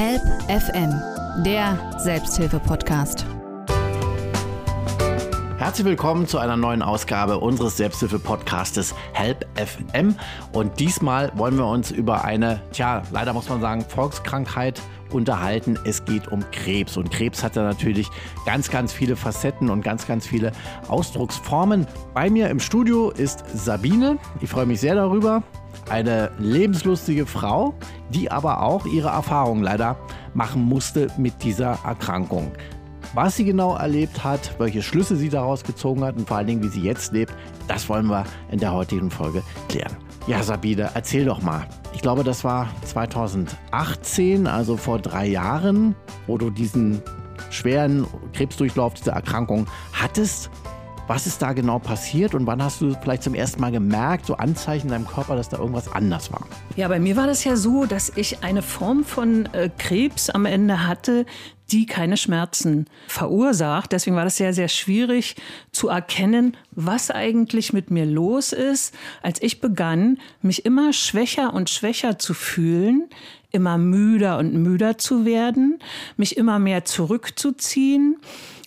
Help FM, der Selbsthilfe-Podcast. Herzlich willkommen zu einer neuen Ausgabe unseres Selbsthilfe-Podcastes Help FM. Und diesmal wollen wir uns über eine, tja, leider muss man sagen, Volkskrankheit unterhalten. Es geht um Krebs. Und Krebs hat ja natürlich ganz, ganz viele Facetten und ganz, ganz viele Ausdrucksformen. Bei mir im Studio ist Sabine. Ich freue mich sehr darüber. Eine lebenslustige Frau, die aber auch ihre Erfahrungen leider machen musste mit dieser Erkrankung. Was sie genau erlebt hat, welche Schlüsse sie daraus gezogen hat und vor allen Dingen, wie sie jetzt lebt, das wollen wir in der heutigen Folge klären. Ja, Sabine, erzähl doch mal. Ich glaube, das war 2018, also vor drei Jahren, wo du diesen schweren Krebsdurchlauf, diese Erkrankung hattest. Was ist da genau passiert und wann hast du vielleicht zum ersten Mal gemerkt, so Anzeichen in deinem Körper, dass da irgendwas anders war? Ja, bei mir war das ja so, dass ich eine Form von äh, Krebs am Ende hatte, die keine Schmerzen verursacht. Deswegen war das sehr, sehr schwierig zu erkennen, was eigentlich mit mir los ist, als ich begann, mich immer schwächer und schwächer zu fühlen, immer müder und müder zu werden, mich immer mehr zurückzuziehen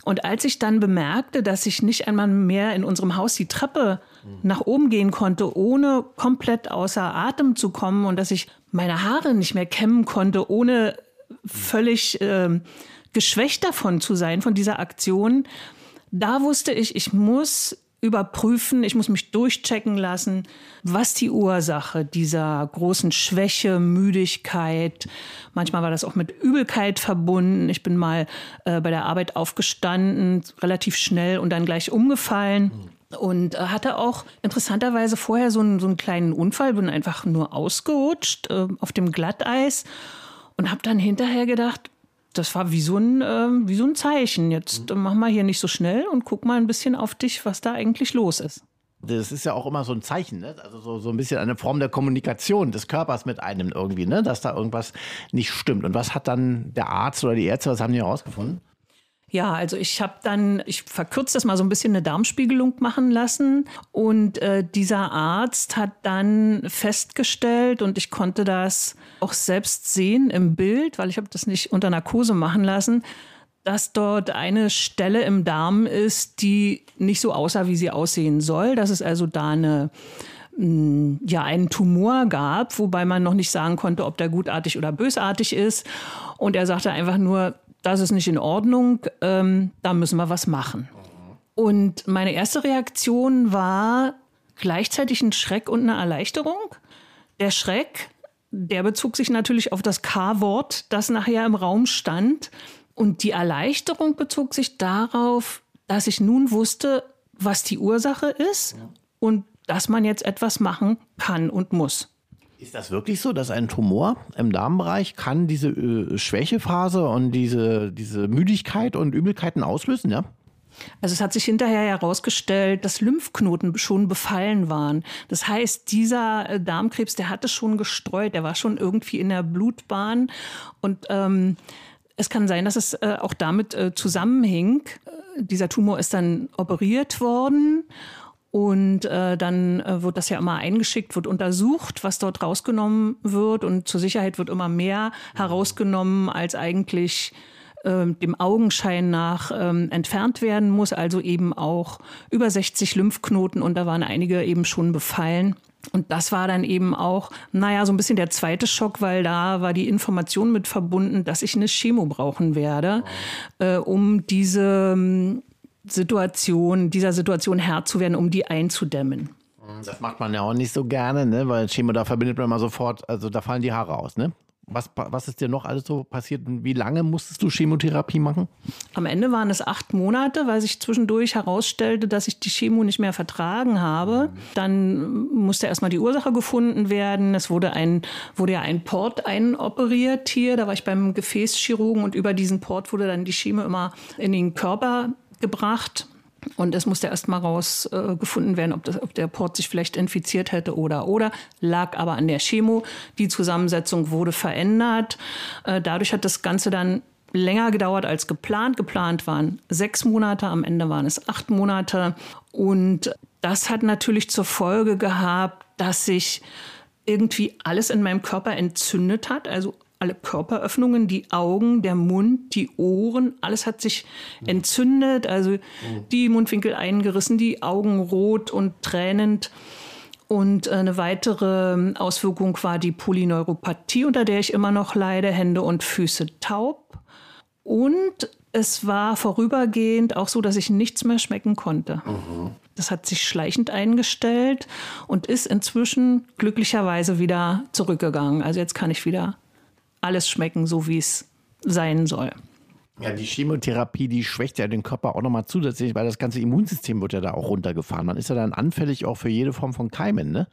und als ich dann bemerkte, dass ich nicht einmal mehr in unserem Haus die Treppe nach oben gehen konnte, ohne komplett außer Atem zu kommen und dass ich meine Haare nicht mehr kämmen konnte, ohne völlig äh, geschwächt davon zu sein, von dieser Aktion, da wusste ich, ich muss überprüfen, ich muss mich durchchecken lassen, was die Ursache dieser großen Schwäche, Müdigkeit, manchmal war das auch mit Übelkeit verbunden. Ich bin mal äh, bei der Arbeit aufgestanden, relativ schnell und dann gleich umgefallen. Und äh, hatte auch interessanterweise vorher so einen, so einen kleinen Unfall, bin einfach nur ausgerutscht äh, auf dem Glatteis und habe dann hinterher gedacht, das war wie so ein, äh, wie so ein Zeichen. Jetzt mhm. mach mal hier nicht so schnell und guck mal ein bisschen auf dich, was da eigentlich los ist. Das ist ja auch immer so ein Zeichen, ne? also so, so ein bisschen eine Form der Kommunikation des Körpers mit einem irgendwie, ne? dass da irgendwas nicht stimmt. Und was hat dann der Arzt oder die Ärzte, was haben die herausgefunden? Ja, also ich habe dann, ich verkürze das mal so ein bisschen eine Darmspiegelung machen lassen und äh, dieser Arzt hat dann festgestellt und ich konnte das auch selbst sehen im Bild, weil ich habe das nicht unter Narkose machen lassen, dass dort eine Stelle im Darm ist, die nicht so aussah, wie sie aussehen soll. Dass es also da eine mm, ja, einen Tumor gab, wobei man noch nicht sagen konnte, ob der gutartig oder bösartig ist. Und er sagte einfach nur, das ist nicht in Ordnung, ähm, da müssen wir was machen. Und meine erste Reaktion war gleichzeitig ein Schreck und eine Erleichterung. Der Schreck, der bezog sich natürlich auf das K-Wort, das nachher im Raum stand. Und die Erleichterung bezog sich darauf, dass ich nun wusste, was die Ursache ist und dass man jetzt etwas machen kann und muss. Ist das wirklich so, dass ein Tumor im Darmbereich kann diese äh, Schwächephase und diese, diese Müdigkeit und Übelkeiten auslösen, ja? Also es hat sich hinterher herausgestellt, dass Lymphknoten schon befallen waren. Das heißt, dieser äh, Darmkrebs, der hatte schon gestreut, der war schon irgendwie in der Blutbahn. Und ähm, es kann sein, dass es äh, auch damit äh, zusammenhing. Äh, dieser Tumor ist dann operiert worden und äh, dann äh, wird das ja immer eingeschickt, wird untersucht, was dort rausgenommen wird. Und zur Sicherheit wird immer mehr herausgenommen, als eigentlich dem Augenschein nach ähm, entfernt werden muss. Also eben auch über 60 Lymphknoten und da waren einige eben schon befallen. Und das war dann eben auch, naja, so ein bisschen der zweite Schock, weil da war die Information mit verbunden, dass ich eine Chemo brauchen werde, äh, um diese ähm, Situation, dieser Situation Herr zu werden, um die einzudämmen. Das macht man ja auch nicht so gerne, ne? weil Chemo, da verbindet man mal sofort, also da fallen die Haare aus, ne? Was, was ist dir noch alles so passiert und wie lange musstest du Chemotherapie machen? Am Ende waren es acht Monate, weil sich zwischendurch herausstellte, dass ich die Chemo nicht mehr vertragen habe. Dann musste erstmal die Ursache gefunden werden. Es wurde, ein, wurde ja ein Port einoperiert hier. Da war ich beim Gefäßchirurgen und über diesen Port wurde dann die Chemo immer in den Körper gebracht. Und es musste erst mal rausgefunden äh, werden, ob, das, ob der Port sich vielleicht infiziert hätte oder oder. Lag aber an der Chemo. Die Zusammensetzung wurde verändert. Äh, dadurch hat das Ganze dann länger gedauert als geplant. Geplant waren sechs Monate, am Ende waren es acht Monate. Und das hat natürlich zur Folge gehabt, dass sich irgendwie alles in meinem Körper entzündet hat. Also alle Körperöffnungen, die Augen, der Mund, die Ohren, alles hat sich entzündet, also die Mundwinkel eingerissen, die Augen rot und tränend. Und eine weitere Auswirkung war die Polyneuropathie, unter der ich immer noch leide, Hände und Füße taub. Und es war vorübergehend auch so, dass ich nichts mehr schmecken konnte. Mhm. Das hat sich schleichend eingestellt und ist inzwischen glücklicherweise wieder zurückgegangen. Also jetzt kann ich wieder alles schmecken, so wie es sein soll. Ja, die Chemotherapie, die schwächt ja den Körper auch nochmal zusätzlich, weil das ganze Immunsystem wird ja da auch runtergefahren. Man ist ja dann anfällig auch für jede Form von Keimen, ne?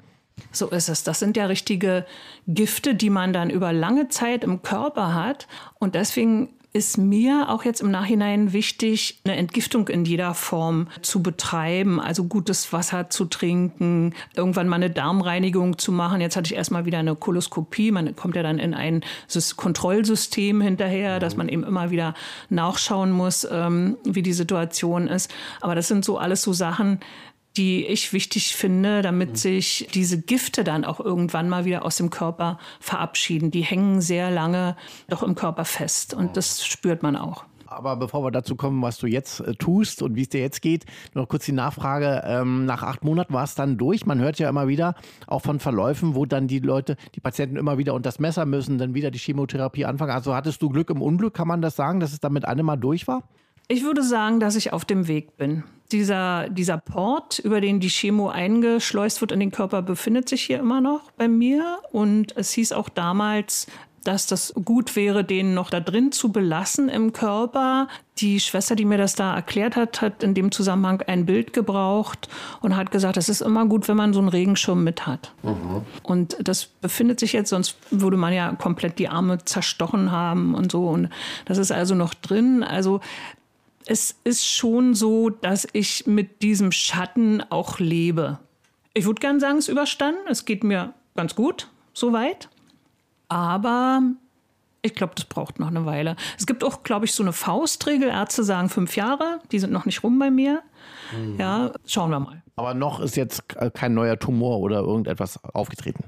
So ist es. Das sind ja richtige Gifte, die man dann über lange Zeit im Körper hat. Und deswegen ist mir auch jetzt im Nachhinein wichtig, eine Entgiftung in jeder Form zu betreiben, also gutes Wasser zu trinken, irgendwann mal eine Darmreinigung zu machen. Jetzt hatte ich erstmal wieder eine Koloskopie. Man kommt ja dann in ein Kontrollsystem hinterher, dass man eben immer wieder nachschauen muss, ähm, wie die Situation ist. Aber das sind so alles so Sachen, die ich wichtig finde, damit mhm. sich diese Gifte dann auch irgendwann mal wieder aus dem Körper verabschieden. Die hängen sehr lange doch im Körper fest und das spürt man auch. Aber bevor wir dazu kommen, was du jetzt äh, tust und wie es dir jetzt geht, noch kurz die Nachfrage. Ähm, nach acht Monaten war es dann durch. Man hört ja immer wieder auch von Verläufen, wo dann die Leute, die Patienten immer wieder unter das Messer müssen, dann wieder die Chemotherapie anfangen. Also hattest du Glück im Unglück, kann man das sagen, dass es damit einmal durch war? Ich würde sagen, dass ich auf dem Weg bin. Dieser, dieser Port, über den die Chemo eingeschleust wird in den Körper, befindet sich hier immer noch bei mir. Und es hieß auch damals, dass das gut wäre, den noch da drin zu belassen im Körper. Die Schwester, die mir das da erklärt hat, hat in dem Zusammenhang ein Bild gebraucht und hat gesagt, es ist immer gut, wenn man so einen Regenschirm mit hat. Mhm. Und das befindet sich jetzt, sonst würde man ja komplett die Arme zerstochen haben und so. Und das ist also noch drin. Also es ist schon so, dass ich mit diesem Schatten auch lebe. Ich würde gern sagen, es ist überstanden. Es geht mir ganz gut, soweit. Aber ich glaube, das braucht noch eine Weile. Es gibt auch, glaube ich, so eine Faustregel. Ärzte sagen fünf Jahre. Die sind noch nicht rum bei mir. Mhm. Ja, schauen wir mal. Aber noch ist jetzt kein neuer Tumor oder irgendetwas aufgetreten.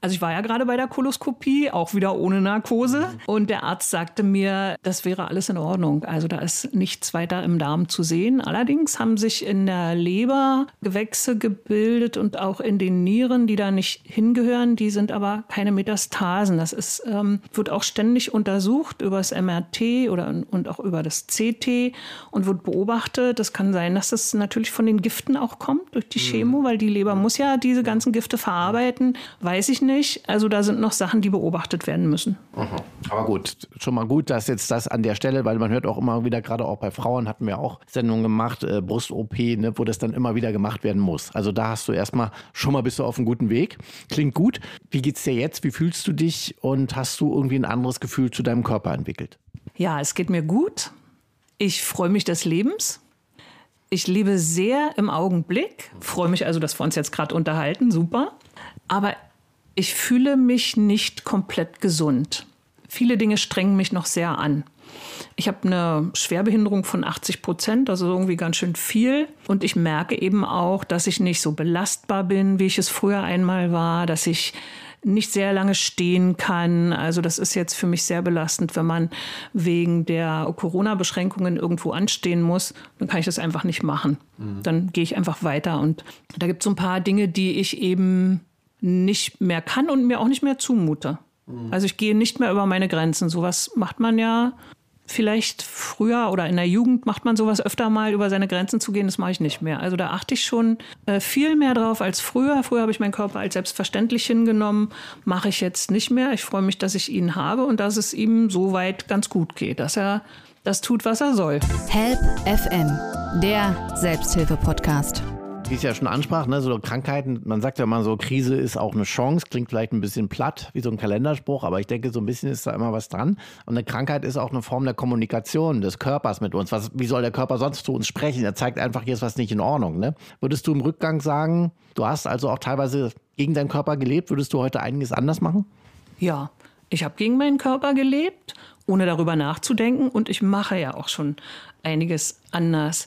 Also ich war ja gerade bei der Koloskopie, auch wieder ohne Narkose. Und der Arzt sagte mir, das wäre alles in Ordnung. Also da ist nichts weiter im Darm zu sehen. Allerdings haben sich in der Leber Gewächse gebildet und auch in den Nieren, die da nicht hingehören. Die sind aber keine Metastasen. Das ist, ähm, wird auch ständig untersucht über das MRT oder, und auch über das CT und wird beobachtet. Das kann sein, dass das natürlich von den Giften auch kommt durch die mhm. Chemo, weil die Leber muss ja diese ganzen Gifte verarbeiten. Weiß weiß ich nicht. Also da sind noch Sachen, die beobachtet werden müssen. Mhm. Aber gut, schon mal gut, dass jetzt das an der Stelle, weil man hört auch immer wieder, gerade auch bei Frauen hatten wir auch Sendungen gemacht, äh, Brust-OP, ne, wo das dann immer wieder gemacht werden muss. Also da hast du erstmal, schon mal bist du auf einem guten Weg. Klingt gut. Wie geht's dir jetzt? Wie fühlst du dich? Und hast du irgendwie ein anderes Gefühl zu deinem Körper entwickelt? Ja, es geht mir gut. Ich freue mich des Lebens. Ich lebe sehr im Augenblick, freue mich also, dass wir uns jetzt gerade unterhalten, super. Aber ich fühle mich nicht komplett gesund. Viele Dinge strengen mich noch sehr an. Ich habe eine Schwerbehinderung von 80 Prozent, also irgendwie ganz schön viel. Und ich merke eben auch, dass ich nicht so belastbar bin, wie ich es früher einmal war, dass ich nicht sehr lange stehen kann. Also das ist jetzt für mich sehr belastend, wenn man wegen der Corona-Beschränkungen irgendwo anstehen muss, dann kann ich das einfach nicht machen. Mhm. Dann gehe ich einfach weiter. Und da gibt es so ein paar Dinge, die ich eben nicht mehr kann und mir auch nicht mehr zumute. Mhm. Also ich gehe nicht mehr über meine Grenzen. Sowas macht man ja vielleicht früher oder in der Jugend macht man sowas öfter mal, über seine Grenzen zu gehen. Das mache ich nicht mehr. Also da achte ich schon äh, viel mehr drauf als früher. Früher habe ich meinen Körper als selbstverständlich hingenommen. Mache ich jetzt nicht mehr. Ich freue mich, dass ich ihn habe und dass es ihm soweit ganz gut geht, dass er das tut, was er soll. Help FM, der Selbsthilfe-Podcast wie es ja schon ansprach, ne, so Krankheiten, man sagt ja immer so, Krise ist auch eine Chance, klingt vielleicht ein bisschen platt, wie so ein Kalenderspruch, aber ich denke, so ein bisschen ist da immer was dran. Und eine Krankheit ist auch eine Form der Kommunikation des Körpers mit uns. Was, wie soll der Körper sonst zu uns sprechen? Er zeigt einfach, hier ist was nicht in Ordnung. Ne? Würdest du im Rückgang sagen, du hast also auch teilweise gegen deinen Körper gelebt, würdest du heute einiges anders machen? Ja, ich habe gegen meinen Körper gelebt, ohne darüber nachzudenken und ich mache ja auch schon einiges anders.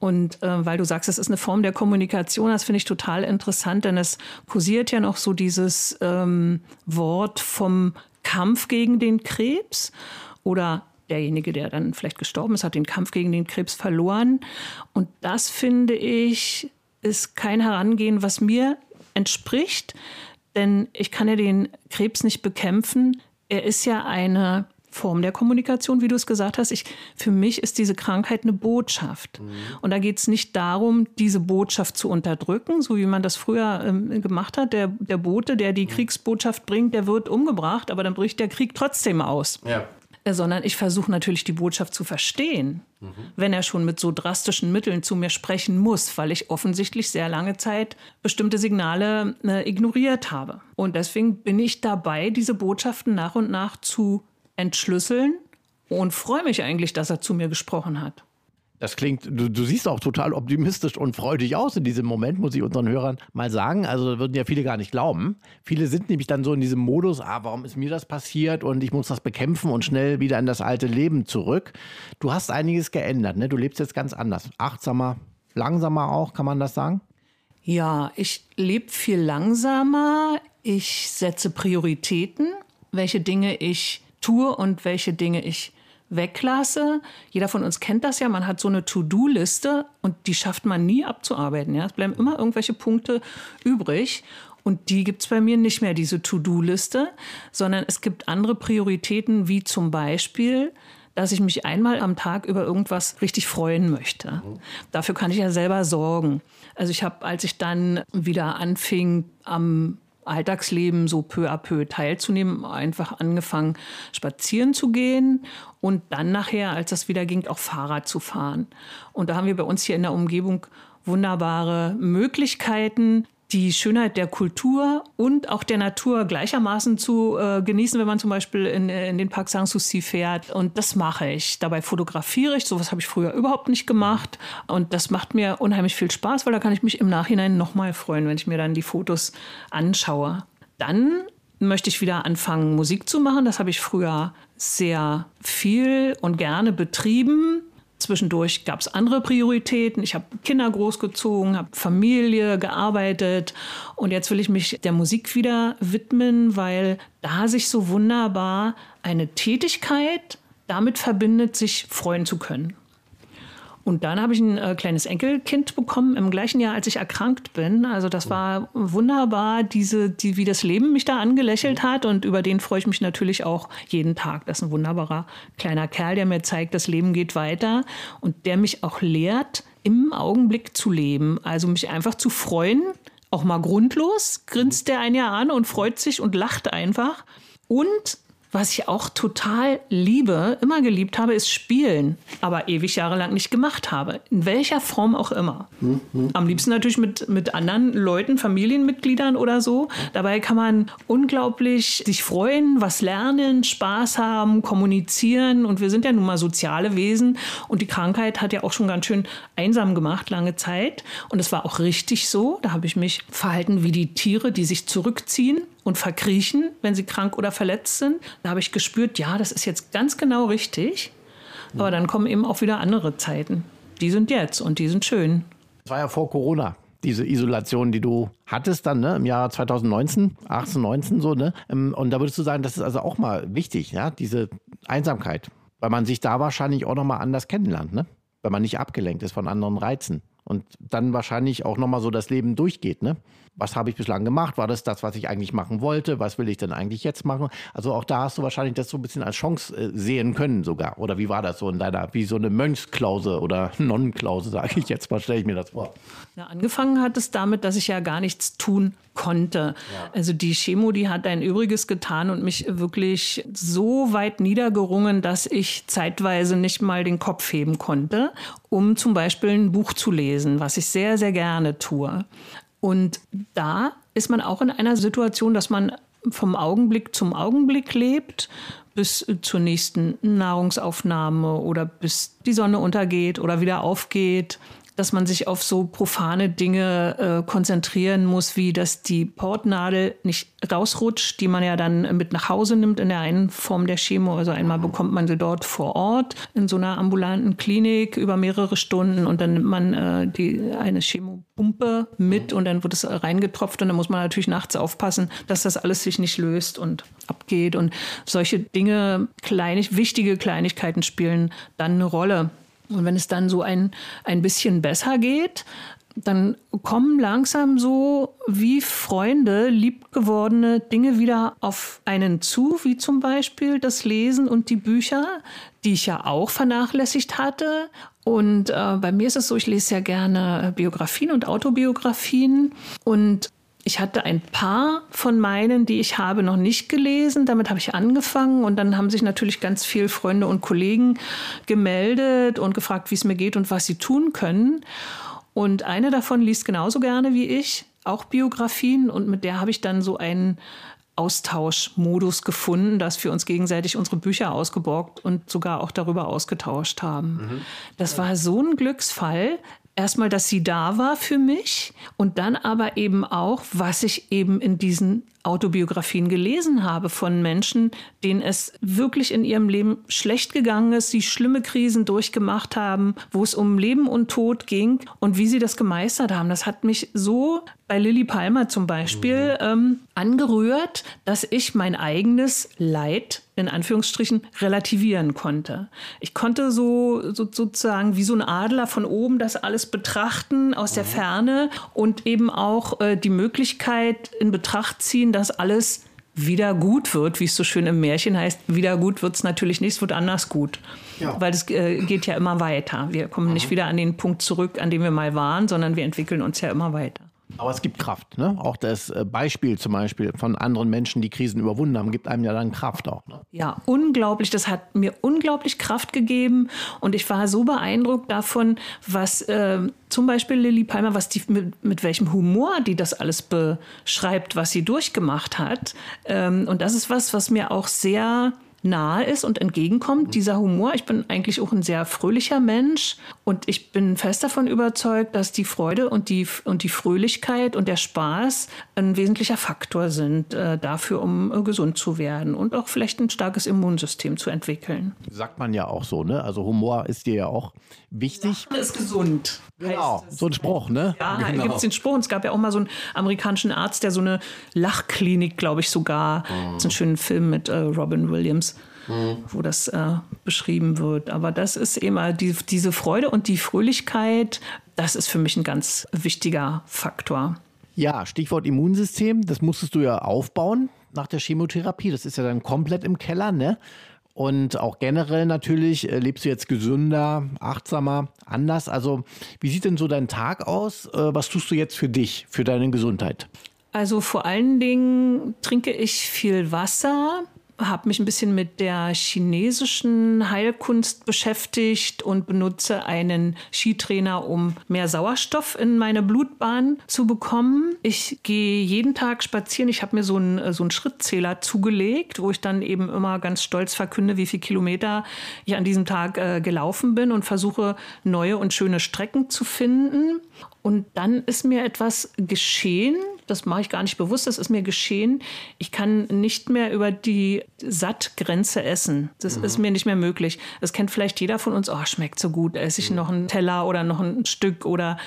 Und äh, weil du sagst, es ist eine Form der Kommunikation, das finde ich total interessant, denn es kursiert ja noch so dieses ähm, Wort vom Kampf gegen den Krebs oder derjenige, der dann vielleicht gestorben ist, hat den Kampf gegen den Krebs verloren. Und das finde ich, ist kein Herangehen, was mir entspricht, denn ich kann ja den Krebs nicht bekämpfen. Er ist ja eine Form der Kommunikation, wie du es gesagt hast. Ich, für mich ist diese Krankheit eine Botschaft. Mhm. Und da geht es nicht darum, diese Botschaft zu unterdrücken, so wie man das früher ähm, gemacht hat. Der, der Bote, der die mhm. Kriegsbotschaft bringt, der wird umgebracht, aber dann bricht der Krieg trotzdem aus. Ja. Äh, sondern ich versuche natürlich die Botschaft zu verstehen, mhm. wenn er schon mit so drastischen Mitteln zu mir sprechen muss, weil ich offensichtlich sehr lange Zeit bestimmte Signale äh, ignoriert habe. Und deswegen bin ich dabei, diese Botschaften nach und nach zu entschlüsseln und freue mich eigentlich, dass er zu mir gesprochen hat. Das klingt, du, du, siehst auch total optimistisch und freudig aus in diesem Moment, muss ich unseren Hörern mal sagen. Also würden ja viele gar nicht glauben. Viele sind nämlich dann so in diesem Modus, ah, warum ist mir das passiert und ich muss das bekämpfen und schnell wieder in das alte Leben zurück. Du hast einiges geändert, ne? Du lebst jetzt ganz anders. Achtsamer, langsamer auch, kann man das sagen? Ja, ich lebe viel langsamer. Ich setze Prioritäten, welche Dinge ich tue und welche Dinge ich weglasse. Jeder von uns kennt das ja, man hat so eine To-Do-Liste und die schafft man nie abzuarbeiten. Ja? Es bleiben immer irgendwelche Punkte übrig. Und die gibt es bei mir nicht mehr, diese To-Do-Liste, sondern es gibt andere Prioritäten, wie zum Beispiel, dass ich mich einmal am Tag über irgendwas richtig freuen möchte. Dafür kann ich ja selber sorgen. Also ich habe, als ich dann wieder anfing, am Alltagsleben so peu à peu teilzunehmen, einfach angefangen, spazieren zu gehen und dann nachher, als das wieder ging, auch Fahrrad zu fahren. Und da haben wir bei uns hier in der Umgebung wunderbare Möglichkeiten, die Schönheit der Kultur und auch der Natur gleichermaßen zu äh, genießen, wenn man zum Beispiel in, in den Park Sanssouci fährt. Und das mache ich. Dabei fotografiere ich. Sowas habe ich früher überhaupt nicht gemacht. Und das macht mir unheimlich viel Spaß, weil da kann ich mich im Nachhinein nochmal freuen, wenn ich mir dann die Fotos anschaue. Dann möchte ich wieder anfangen, Musik zu machen. Das habe ich früher sehr viel und gerne betrieben. Zwischendurch gab es andere Prioritäten. Ich habe Kinder großgezogen, habe Familie, gearbeitet und jetzt will ich mich der Musik wieder widmen, weil da sich so wunderbar eine Tätigkeit damit verbindet, sich freuen zu können. Und dann habe ich ein äh, kleines Enkelkind bekommen im gleichen Jahr, als ich erkrankt bin. Also das war wunderbar, diese, die, wie das Leben mich da angelächelt hat. Und über den freue ich mich natürlich auch jeden Tag. Das ist ein wunderbarer kleiner Kerl, der mir zeigt, das Leben geht weiter und der mich auch lehrt, im Augenblick zu leben. Also mich einfach zu freuen, auch mal grundlos, grinst der ein Jahr an und freut sich und lacht einfach. Und was ich auch total liebe, immer geliebt habe, ist Spielen, aber ewig jahrelang nicht gemacht habe. In welcher Form auch immer. Am liebsten natürlich mit, mit anderen Leuten, Familienmitgliedern oder so. Dabei kann man unglaublich sich freuen, was lernen, Spaß haben, kommunizieren. Und wir sind ja nun mal soziale Wesen. Und die Krankheit hat ja auch schon ganz schön einsam gemacht, lange Zeit. Und es war auch richtig so. Da habe ich mich verhalten wie die Tiere, die sich zurückziehen und verkriechen, wenn sie krank oder verletzt sind. Da habe ich gespürt, ja, das ist jetzt ganz genau richtig. Aber dann kommen eben auch wieder andere Zeiten. Die sind jetzt und die sind schön. Das war ja vor Corona diese Isolation, die du hattest dann ne, im Jahr 2019, 18, 19 so, ne? Ähm, und da würdest du sagen, das ist also auch mal wichtig, ja, diese Einsamkeit, weil man sich da wahrscheinlich auch nochmal anders kennenlernt, ne? Weil man nicht abgelenkt ist von anderen Reizen und dann wahrscheinlich auch nochmal so das Leben durchgeht, ne? was habe ich bislang gemacht? War das das, was ich eigentlich machen wollte? Was will ich denn eigentlich jetzt machen? Also auch da hast du wahrscheinlich das so ein bisschen als Chance äh, sehen können sogar. Oder wie war das so in deiner, wie so eine Mönchsklause oder Nonnenklause, sage ich jetzt mal, stelle ich mir das vor. Ja, angefangen hat es damit, dass ich ja gar nichts tun konnte. Ja. Also die Chemo, die hat ein Übriges getan und mich wirklich so weit niedergerungen, dass ich zeitweise nicht mal den Kopf heben konnte, um zum Beispiel ein Buch zu lesen, was ich sehr, sehr gerne tue. Und da ist man auch in einer Situation, dass man vom Augenblick zum Augenblick lebt, bis zur nächsten Nahrungsaufnahme oder bis die Sonne untergeht oder wieder aufgeht. Dass man sich auf so profane Dinge äh, konzentrieren muss, wie dass die Portnadel nicht rausrutscht, die man ja dann mit nach Hause nimmt in der einen Form der Chemo. Also einmal bekommt man sie dort vor Ort in so einer ambulanten Klinik über mehrere Stunden und dann nimmt man äh, die, eine Chemopumpe mit und dann wird es reingetropft und dann muss man natürlich nachts aufpassen, dass das alles sich nicht löst und abgeht und solche Dinge, kleinig, wichtige Kleinigkeiten spielen dann eine Rolle. Und wenn es dann so ein, ein bisschen besser geht, dann kommen langsam so wie Freunde, liebgewordene Dinge wieder auf einen zu, wie zum Beispiel das Lesen und die Bücher, die ich ja auch vernachlässigt hatte. Und äh, bei mir ist es so, ich lese ja gerne Biografien und Autobiografien. Und ich hatte ein paar von meinen, die ich habe, noch nicht gelesen. Damit habe ich angefangen und dann haben sich natürlich ganz viele Freunde und Kollegen gemeldet und gefragt, wie es mir geht und was sie tun können. Und eine davon liest genauso gerne wie ich, auch Biografien und mit der habe ich dann so einen Austauschmodus gefunden, dass wir uns gegenseitig unsere Bücher ausgeborgt und sogar auch darüber ausgetauscht haben. Mhm. Das war so ein Glücksfall, erstmal, dass sie da war für mich und dann aber eben auch, was ich eben in diesen Autobiografien gelesen habe von Menschen, denen es wirklich in ihrem Leben schlecht gegangen ist, die schlimme Krisen durchgemacht haben, wo es um Leben und Tod ging und wie sie das gemeistert haben. Das hat mich so bei Lilly Palmer zum Beispiel mhm. ähm, angerührt, dass ich mein eigenes Leid in Anführungsstrichen relativieren konnte. Ich konnte so, so sozusagen wie so ein Adler von oben das alles betrachten aus der mhm. Ferne und eben auch äh, die Möglichkeit in Betracht ziehen, dass alles wieder gut wird, wie es so schön im Märchen heißt. Wieder gut wird es natürlich nicht, es wird anders gut. Ja. Weil es äh, geht ja immer weiter. Wir kommen mhm. nicht wieder an den Punkt zurück, an dem wir mal waren, sondern wir entwickeln uns ja immer weiter. Aber es gibt Kraft, ne? Auch das äh, Beispiel zum Beispiel von anderen Menschen, die Krisen überwunden haben, gibt einem ja dann Kraft auch. Ne? Ja, unglaublich. Das hat mir unglaublich Kraft gegeben und ich war so beeindruckt davon, was äh, zum Beispiel Lilly Palmer, was die, mit, mit, welchem Humor die das alles beschreibt, was sie durchgemacht hat. Ähm, und das ist was, was mir auch sehr nahe ist und entgegenkommt, mhm. dieser Humor. Ich bin eigentlich auch ein sehr fröhlicher Mensch und ich bin fest davon überzeugt, dass die Freude und die, und die Fröhlichkeit und der Spaß ein wesentlicher Faktor sind äh, dafür, um äh, gesund zu werden und auch vielleicht ein starkes Immunsystem zu entwickeln. Sagt man ja auch so, ne? Also Humor ist dir ja auch wichtig. Lachen ist gesund. Genau, so ein Spruch, ne? Ja, genau. gibt es den Spruch. Und es gab ja auch mal so einen amerikanischen Arzt, der so eine Lachklinik, glaube ich, sogar, mhm. so einen schönen Film mit äh, Robin Williams, mhm. wo das äh, beschrieben wird. Aber das ist immer die, diese Freude und die Fröhlichkeit, das ist für mich ein ganz wichtiger Faktor. Ja, Stichwort Immunsystem, das musstest du ja aufbauen nach der Chemotherapie. Das ist ja dann komplett im Keller, ne? Und auch generell natürlich äh, lebst du jetzt gesünder, achtsamer, anders. Also wie sieht denn so dein Tag aus? Äh, was tust du jetzt für dich, für deine Gesundheit? Also vor allen Dingen trinke ich viel Wasser, habe mich ein bisschen mit der chinesischen Heilkunst beschäftigt und benutze einen Skitrainer, um mehr Sauerstoff in meine Blutbahn zu bekommen. Ich gehe jeden Tag spazieren. Ich habe mir so einen, so einen Schrittzähler zugelegt, wo ich dann eben immer ganz stolz verkünde, wie viele Kilometer ich an diesem Tag äh, gelaufen bin und versuche neue und schöne Strecken zu finden. Und dann ist mir etwas geschehen, das mache ich gar nicht bewusst, das ist mir geschehen. Ich kann nicht mehr über die Sattgrenze essen. Das mhm. ist mir nicht mehr möglich. Das kennt vielleicht jeder von uns. Oh, schmeckt so gut, esse ich mhm. noch einen Teller oder noch ein Stück oder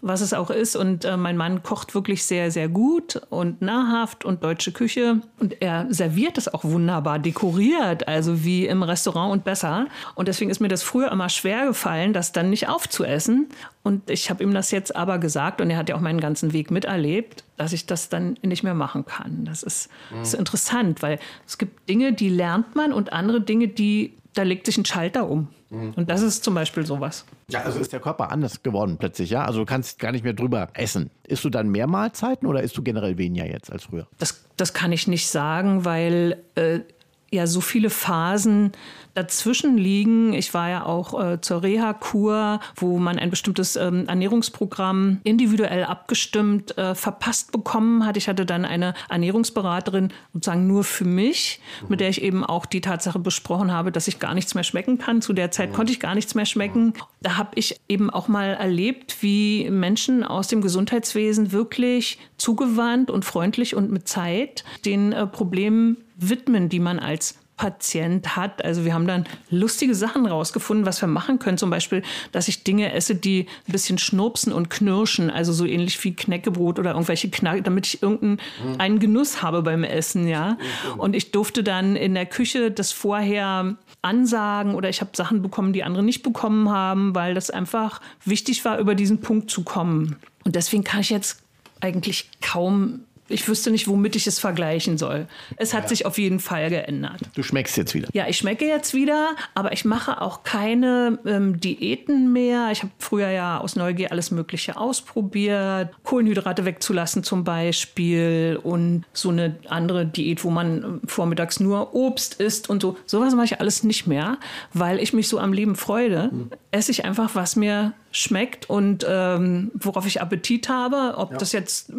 was es auch ist. Und äh, mein Mann kocht wirklich sehr, sehr gut und nahrhaft und deutsche Küche. Und er serviert es auch wunderbar, dekoriert, also wie im Restaurant und besser. Und deswegen ist mir das früher immer schwer gefallen, das dann nicht aufzuessen. Und ich habe ihm das jetzt aber gesagt und er hat ja auch meinen ganzen Weg miterlebt, dass ich das dann nicht mehr machen kann. Das ist, mhm. ist interessant, weil es gibt Dinge, die lernt man und andere Dinge, die da legt sich ein Schalter um. Mhm. Und das ist zum Beispiel sowas. Ja, also ist der Körper anders geworden plötzlich, ja? Also du kannst gar nicht mehr drüber essen. Isst du dann mehr Mahlzeiten oder isst du generell weniger jetzt als früher? Das, das kann ich nicht sagen, weil äh, ja so viele Phasen dazwischen liegen. Ich war ja auch äh, zur Reha-Kur, wo man ein bestimmtes ähm, Ernährungsprogramm individuell abgestimmt äh, verpasst bekommen hat. Ich hatte dann eine Ernährungsberaterin sozusagen nur für mich, mhm. mit der ich eben auch die Tatsache besprochen habe, dass ich gar nichts mehr schmecken kann. Zu der Zeit mhm. konnte ich gar nichts mehr schmecken. Da habe ich eben auch mal erlebt, wie Menschen aus dem Gesundheitswesen wirklich zugewandt und freundlich und mit Zeit den äh, Problemen widmen, die man als Patient hat. Also wir haben dann lustige Sachen rausgefunden, was wir machen können. Zum Beispiel, dass ich Dinge esse, die ein bisschen schnurpsen und knirschen, also so ähnlich wie Knäckebrot oder irgendwelche Knack, damit ich irgendeinen einen Genuss habe beim Essen, ja. Und ich durfte dann in der Küche das vorher ansagen oder ich habe Sachen bekommen, die andere nicht bekommen haben, weil das einfach wichtig war, über diesen Punkt zu kommen. Und deswegen kann ich jetzt eigentlich kaum ich wüsste nicht, womit ich es vergleichen soll. Es hat ja. sich auf jeden Fall geändert. Du schmeckst jetzt wieder. Ja, ich schmecke jetzt wieder, aber ich mache auch keine ähm, Diäten mehr. Ich habe früher ja aus Neugier alles Mögliche ausprobiert. Kohlenhydrate wegzulassen zum Beispiel und so eine andere Diät, wo man ähm, vormittags nur Obst isst und so. Sowas mache ich alles nicht mehr, weil ich mich so am Leben freue. Mhm. Esse ich einfach, was mir schmeckt und ähm, worauf ich Appetit habe. Ob ja. das jetzt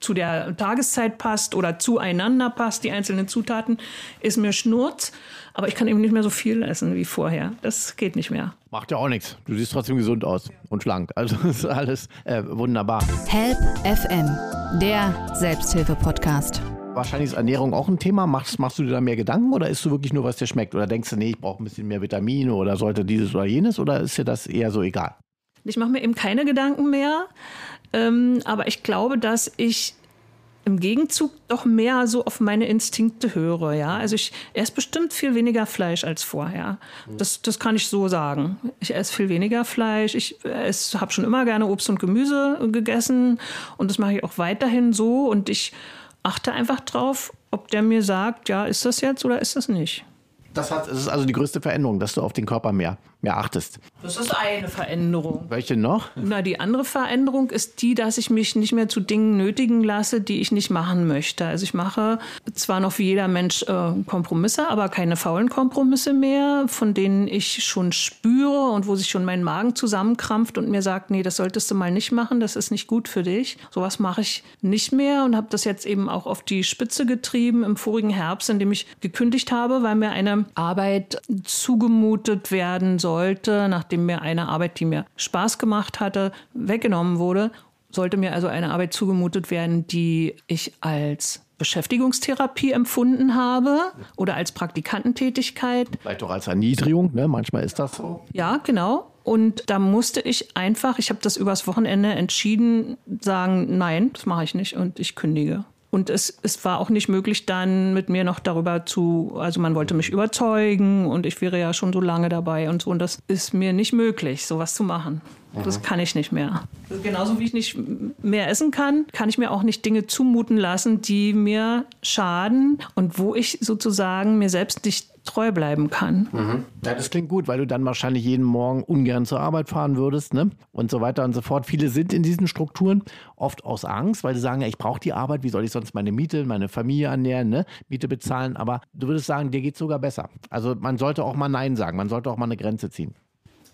zu der Tageszeit passt oder zueinander passt, die einzelnen Zutaten, ist mir Schnurz. Aber ich kann eben nicht mehr so viel essen wie vorher. Das geht nicht mehr. Macht ja auch nichts. Du siehst trotzdem gesund aus und schlank. Also ist alles äh, wunderbar. Help FM, der Selbsthilfe-Podcast. Wahrscheinlich ist Ernährung auch ein Thema. Machst, machst du dir da mehr Gedanken oder isst du wirklich nur, was dir schmeckt? Oder denkst du, nee, ich brauche ein bisschen mehr Vitamine oder sollte dieses oder jenes? Oder ist dir das eher so egal? Ich mache mir eben keine Gedanken mehr. Ähm, aber ich glaube, dass ich im Gegenzug doch mehr so auf meine Instinkte höre. Ja, also ich esse bestimmt viel weniger Fleisch als vorher. Das, das kann ich so sagen. Ich esse viel weniger Fleisch. Ich habe schon immer gerne Obst und Gemüse gegessen und das mache ich auch weiterhin so. Und ich achte einfach drauf, ob der mir sagt, ja, ist das jetzt oder ist das nicht. Das, hat, das ist also die größte Veränderung, dass du auf den Körper mehr, mehr achtest. Das ist eine Veränderung. Welche noch? Na, die andere Veränderung ist die, dass ich mich nicht mehr zu Dingen nötigen lasse, die ich nicht machen möchte. Also ich mache zwar noch wie jeder Mensch äh, Kompromisse, aber keine faulen Kompromisse mehr, von denen ich schon spüre und wo sich schon mein Magen zusammenkrampft und mir sagt, nee, das solltest du mal nicht machen, das ist nicht gut für dich. Sowas mache ich nicht mehr und habe das jetzt eben auch auf die Spitze getrieben im vorigen Herbst, in dem ich gekündigt habe, weil mir eine Arbeit zugemutet werden sollte, nachdem mir eine Arbeit, die mir Spaß gemacht hatte, weggenommen wurde, sollte mir also eine Arbeit zugemutet werden, die ich als Beschäftigungstherapie empfunden habe oder als Praktikantentätigkeit. Vielleicht auch als Erniedrigung, ne? manchmal ist das so. Ja, genau. Und da musste ich einfach, ich habe das übers Wochenende entschieden, sagen, nein, das mache ich nicht und ich kündige. Und es, es war auch nicht möglich, dann mit mir noch darüber zu, also man wollte mich überzeugen und ich wäre ja schon so lange dabei und so. Und das ist mir nicht möglich, sowas zu machen. Das kann ich nicht mehr. Genauso wie ich nicht mehr essen kann, kann ich mir auch nicht Dinge zumuten lassen, die mir schaden und wo ich sozusagen mir selbst nicht treu bleiben kann. Mhm. Ja, das klingt gut, weil du dann wahrscheinlich jeden Morgen ungern zur Arbeit fahren würdest, ne? Und so weiter und so fort. Viele sind in diesen Strukturen oft aus Angst, weil sie sagen, ja, ich brauche die Arbeit, wie soll ich sonst meine Miete, meine Familie ernähren, ne? Miete bezahlen. Aber du würdest sagen, dir geht es sogar besser. Also man sollte auch mal Nein sagen, man sollte auch mal eine Grenze ziehen.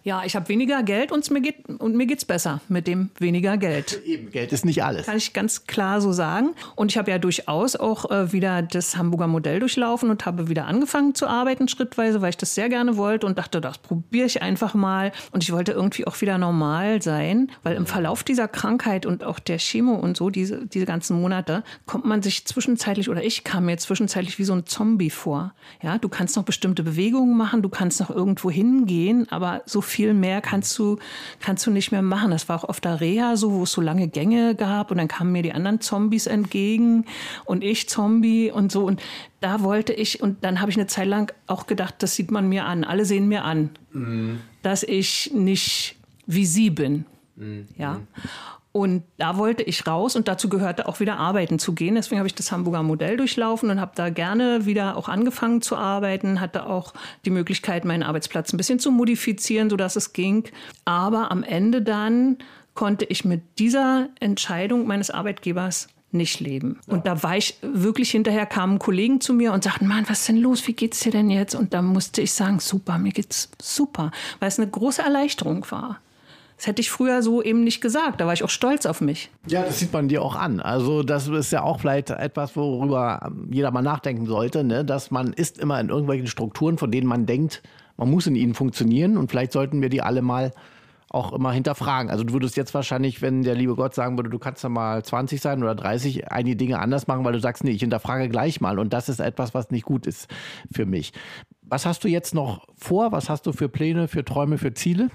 Ja, ich habe weniger Geld und mir geht und mir geht's besser mit dem weniger Geld. Eben, Geld ist nicht alles. Kann ich ganz klar so sagen. Und ich habe ja durchaus auch äh, wieder das Hamburger Modell durchlaufen und habe wieder angefangen zu arbeiten schrittweise, weil ich das sehr gerne wollte und dachte, das probiere ich einfach mal. Und ich wollte irgendwie auch wieder normal sein, weil im Verlauf dieser Krankheit und auch der Chemo und so diese diese ganzen Monate kommt man sich zwischenzeitlich oder ich kam mir zwischenzeitlich wie so ein Zombie vor. Ja, du kannst noch bestimmte Bewegungen machen, du kannst noch irgendwo hingehen, aber so viel mehr kannst du, kannst du nicht mehr machen. Das war auch auf der Reha so, wo es so lange Gänge gab und dann kamen mir die anderen Zombies entgegen und ich Zombie und so. Und da wollte ich, und dann habe ich eine Zeit lang auch gedacht, das sieht man mir an. Alle sehen mir an, mhm. dass ich nicht wie sie bin. Mhm. Ja. Und da wollte ich raus und dazu gehörte auch wieder arbeiten zu gehen. Deswegen habe ich das Hamburger Modell durchlaufen und habe da gerne wieder auch angefangen zu arbeiten, hatte auch die Möglichkeit, meinen Arbeitsplatz ein bisschen zu modifizieren, sodass es ging. Aber am Ende dann konnte ich mit dieser Entscheidung meines Arbeitgebers nicht leben. Ja. Und da war ich wirklich hinterher, kamen Kollegen zu mir und sagten, Mann, was ist denn los? Wie geht's dir denn jetzt? Und da musste ich sagen, super, mir geht's super, weil es eine große Erleichterung war. Das hätte ich früher so eben nicht gesagt. Da war ich auch stolz auf mich. Ja, das sieht man dir auch an. Also das ist ja auch vielleicht etwas, worüber jeder mal nachdenken sollte, ne? dass man ist immer in irgendwelchen Strukturen, von denen man denkt, man muss in ihnen funktionieren und vielleicht sollten wir die alle mal auch immer hinterfragen. Also du würdest jetzt wahrscheinlich, wenn der liebe Gott sagen würde, du kannst ja mal 20 sein oder 30, einige Dinge anders machen, weil du sagst, nee, ich hinterfrage gleich mal. Und das ist etwas, was nicht gut ist für mich. Was hast du jetzt noch vor? Was hast du für Pläne, für Träume, für Ziele?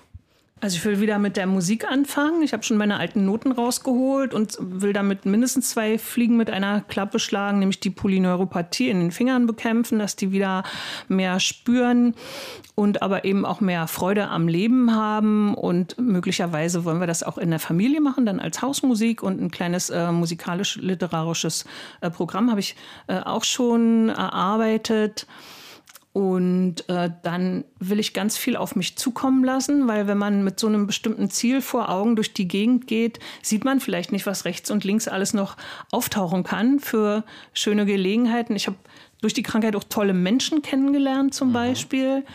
Also ich will wieder mit der Musik anfangen. Ich habe schon meine alten Noten rausgeholt und will damit mindestens zwei Fliegen mit einer Klappe schlagen, nämlich die Polyneuropathie in den Fingern bekämpfen, dass die wieder mehr spüren und aber eben auch mehr Freude am Leben haben. Und möglicherweise wollen wir das auch in der Familie machen, dann als Hausmusik und ein kleines äh, musikalisch-literarisches äh, Programm habe ich äh, auch schon erarbeitet. Und äh, dann will ich ganz viel auf mich zukommen lassen, weil wenn man mit so einem bestimmten Ziel vor Augen durch die Gegend geht, sieht man vielleicht nicht, was rechts und links alles noch auftauchen kann für schöne Gelegenheiten. Ich habe durch die Krankheit auch tolle Menschen kennengelernt zum mhm. Beispiel.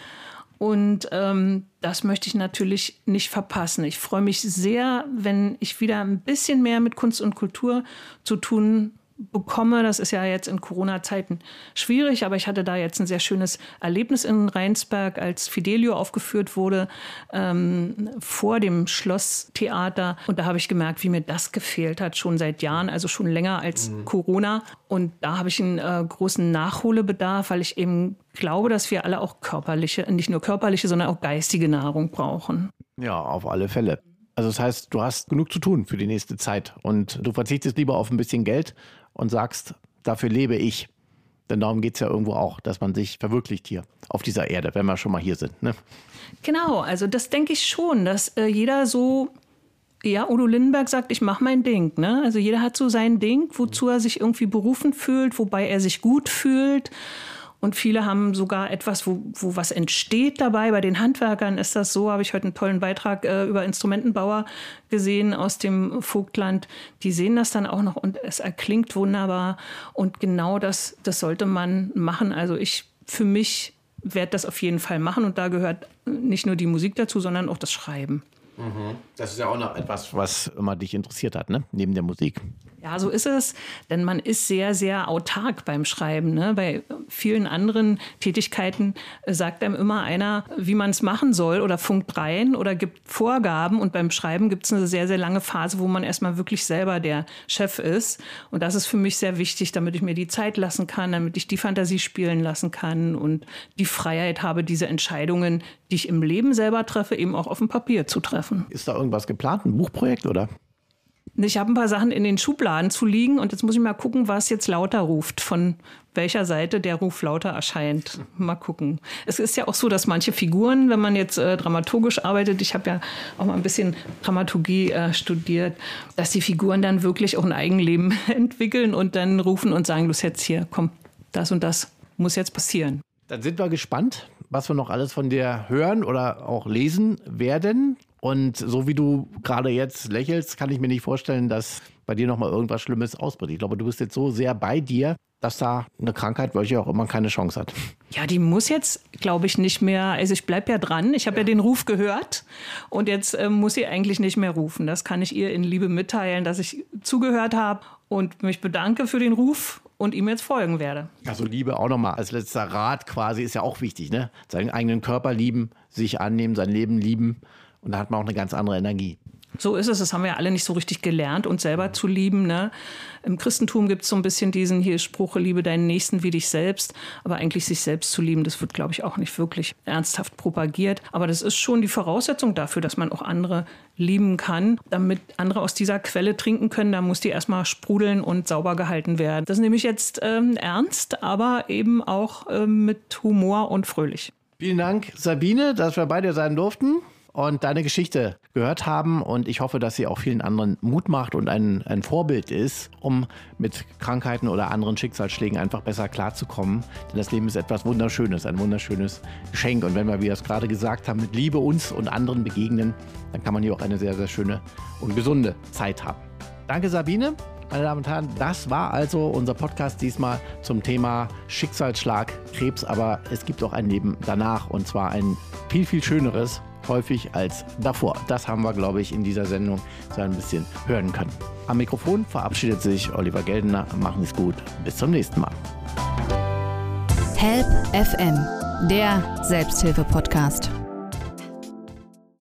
Und ähm, das möchte ich natürlich nicht verpassen. Ich freue mich sehr, wenn ich wieder ein bisschen mehr mit Kunst und Kultur zu tun bekomme. Das ist ja jetzt in Corona-Zeiten schwierig, aber ich hatte da jetzt ein sehr schönes Erlebnis in Rheinsberg, als Fidelio aufgeführt wurde ähm, vor dem Schlosstheater. Und da habe ich gemerkt, wie mir das gefehlt hat, schon seit Jahren, also schon länger als mhm. Corona. Und da habe ich einen äh, großen Nachholbedarf, weil ich eben glaube, dass wir alle auch körperliche, nicht nur körperliche, sondern auch geistige Nahrung brauchen. Ja, auf alle Fälle. Also das heißt, du hast genug zu tun für die nächste Zeit und du verzichtest lieber auf ein bisschen Geld und sagst, dafür lebe ich. Denn darum geht es ja irgendwo auch, dass man sich verwirklicht hier auf dieser Erde, wenn wir schon mal hier sind. Ne? Genau, also das denke ich schon, dass äh, jeder so, ja, Udo Lindenberg sagt, ich mache mein Ding. Ne? Also jeder hat so sein Ding, wozu er sich irgendwie berufen fühlt, wobei er sich gut fühlt. Und viele haben sogar etwas, wo, wo was entsteht dabei. Bei den Handwerkern ist das so, habe ich heute einen tollen Beitrag äh, über Instrumentenbauer gesehen aus dem Vogtland. Die sehen das dann auch noch und es erklingt wunderbar. Und genau das, das sollte man machen. Also ich für mich werde das auf jeden Fall machen und da gehört nicht nur die Musik dazu, sondern auch das Schreiben. Mhm. Das ist ja auch noch etwas, was immer dich interessiert hat, ne? neben der Musik. Ja, so ist es, denn man ist sehr, sehr autark beim Schreiben. Ne? Bei vielen anderen Tätigkeiten äh, sagt einem immer einer, wie man es machen soll oder funkt rein oder gibt Vorgaben. Und beim Schreiben gibt es eine sehr, sehr lange Phase, wo man erstmal wirklich selber der Chef ist. Und das ist für mich sehr wichtig, damit ich mir die Zeit lassen kann, damit ich die Fantasie spielen lassen kann und die Freiheit habe, diese Entscheidungen, die ich im Leben selber treffe, eben auch auf dem Papier zu treffen. Ist da irgendwas geplant, ein Buchprojekt oder? Ich habe ein paar Sachen in den Schubladen zu liegen und jetzt muss ich mal gucken, was jetzt lauter ruft, von welcher Seite der Ruf lauter erscheint. Mal gucken. Es ist ja auch so, dass manche Figuren, wenn man jetzt äh, dramaturgisch arbeitet, ich habe ja auch mal ein bisschen Dramaturgie äh, studiert, dass die Figuren dann wirklich auch ein Eigenleben entwickeln und dann rufen und sagen, los jetzt hier, komm, das und das muss jetzt passieren. Dann sind wir gespannt, was wir noch alles von dir hören oder auch lesen werden. Und so wie du gerade jetzt lächelst, kann ich mir nicht vorstellen, dass bei dir nochmal irgendwas Schlimmes ausbricht. Ich glaube, du bist jetzt so sehr bei dir, dass da eine Krankheit, welche auch immer, keine Chance hat. Ja, die muss jetzt, glaube ich, nicht mehr. Also ich bleibe ja dran. Ich habe ja. ja. den Ruf gehört und jetzt äh, muss sie eigentlich nicht mehr rufen. Das kann ich ihr in Liebe mitteilen, dass ich zugehört habe und mich bedanke für den Ruf und ihm jetzt folgen werde. Also Liebe auch nochmal als letzter Rat quasi ist ja auch wichtig, ne? Seinen eigenen Körper lieben, sich annehmen, sein Leben lieben und da hat man auch eine ganz andere Energie. So ist es. Das haben wir alle nicht so richtig gelernt, uns selber zu lieben. Ne? Im Christentum gibt es so ein bisschen diesen hier Spruch, liebe deinen Nächsten wie dich selbst. Aber eigentlich sich selbst zu lieben, das wird, glaube ich, auch nicht wirklich ernsthaft propagiert. Aber das ist schon die Voraussetzung dafür, dass man auch andere lieben kann. Damit andere aus dieser Quelle trinken können, da muss die erstmal sprudeln und sauber gehalten werden. Das nehme ich jetzt ähm, ernst, aber eben auch ähm, mit Humor und fröhlich. Vielen Dank, Sabine, dass wir bei dir sein durften und deine Geschichte gehört haben. Und ich hoffe, dass sie auch vielen anderen Mut macht und ein, ein Vorbild ist, um mit Krankheiten oder anderen Schicksalsschlägen einfach besser klarzukommen. Denn das Leben ist etwas Wunderschönes, ein wunderschönes Geschenk. Und wenn wir, wie wir es gerade gesagt haben, mit Liebe uns und anderen begegnen, dann kann man hier auch eine sehr, sehr schöne und gesunde Zeit haben. Danke, Sabine. Meine Damen und Herren, das war also unser Podcast diesmal zum Thema Schicksalsschlag, Krebs, aber es gibt auch ein Leben danach und zwar ein viel, viel schöneres, häufig als davor. Das haben wir, glaube ich, in dieser Sendung so ein bisschen hören können. Am Mikrofon verabschiedet sich Oliver Geldener. Machen Sie es gut. Bis zum nächsten Mal. Help FM, der Selbsthilfe-Podcast.